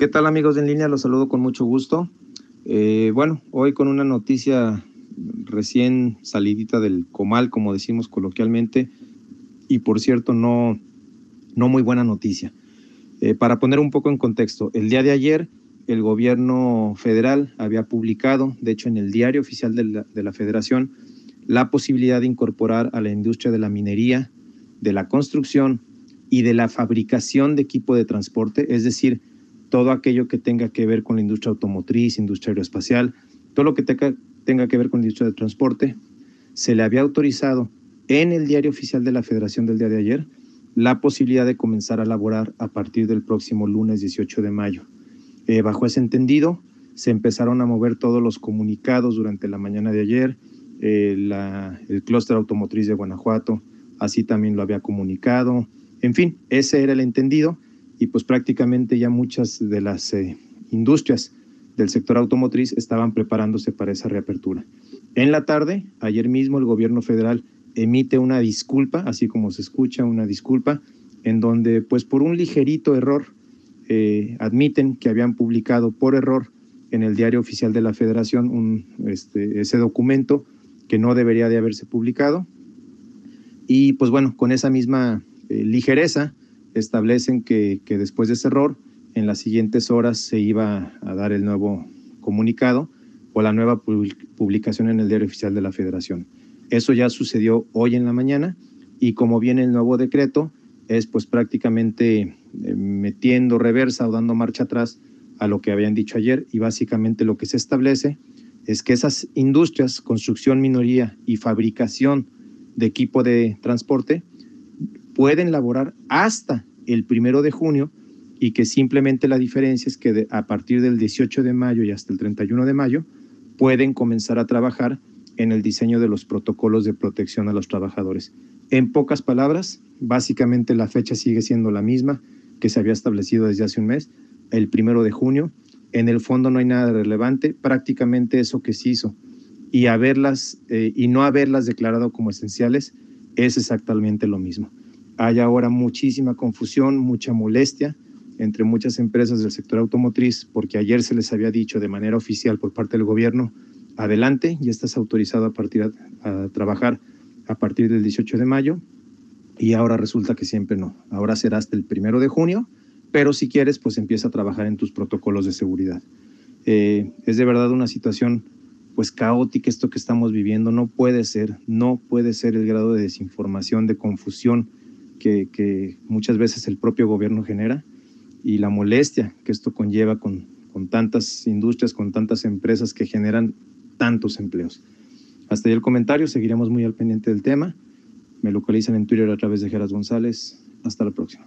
¿Qué tal amigos en línea? Los saludo con mucho gusto. Eh, bueno, hoy con una noticia recién salidita del comal, como decimos coloquialmente, y por cierto, no, no muy buena noticia. Eh, para poner un poco en contexto, el día de ayer el gobierno federal había publicado, de hecho en el diario oficial de la, de la federación, la posibilidad de incorporar a la industria de la minería, de la construcción y de la fabricación de equipo de transporte, es decir, todo aquello que tenga que ver con la industria automotriz, industria aeroespacial, todo lo que tenga, que ver con la industria de transporte, se le había autorizado en el diario oficial de la Federación del día de ayer la posibilidad de comenzar a laborar a partir del próximo lunes 18 de mayo. Eh, bajo ese entendido, se empezaron a mover todos los comunicados durante la mañana de ayer. Eh, el clúster automotriz de Guanajuato así también lo había comunicado. En fin, ese era el entendido y pues prácticamente ya muchas de las eh, industrias del sector automotriz estaban preparándose para esa reapertura. En la tarde, ayer mismo el gobierno federal emite una disculpa, así como se escucha una disculpa, en donde pues por un ligerito error eh, admiten que habían publicado por error en el diario oficial de la federación este, ese documento que no debería de haberse publicado. Y pues bueno, con esa misma eh, ligereza establecen que, que después de ese error, en las siguientes horas se iba a dar el nuevo comunicado o la nueva publicación en el diario oficial de la federación. Eso ya sucedió hoy en la mañana y como viene el nuevo decreto, es pues prácticamente eh, metiendo reversa o dando marcha atrás a lo que habían dicho ayer y básicamente lo que se establece es que esas industrias, construcción, minoría y fabricación de equipo de transporte pueden laborar hasta el primero de junio y que simplemente la diferencia es que de, a partir del 18 de mayo y hasta el 31 de mayo pueden comenzar a trabajar en el diseño de los protocolos de protección a los trabajadores. En pocas palabras, básicamente la fecha sigue siendo la misma que se había establecido desde hace un mes, el primero de junio. En el fondo no hay nada relevante, prácticamente eso que se hizo y haberlas eh, y no haberlas declarado como esenciales es exactamente lo mismo. Hay ahora muchísima confusión, mucha molestia entre muchas empresas del sector automotriz porque ayer se les había dicho de manera oficial por parte del gobierno, adelante, ya estás autorizado a, partir a, a trabajar a partir del 18 de mayo y ahora resulta que siempre no. Ahora será hasta el primero de junio, pero si quieres, pues empieza a trabajar en tus protocolos de seguridad. Eh, es de verdad una situación pues caótica esto que estamos viviendo. No puede ser, no puede ser el grado de desinformación, de confusión que, muchas veces el propio gobierno genera y la molestia que esto conlleva con, con tantas industrias, con tantas empresas que generan tantos empleos. Hasta ahí el comentario, seguiremos muy al pendiente del tema. Me localizan en Twitter a través de Geras González. Hasta la próxima.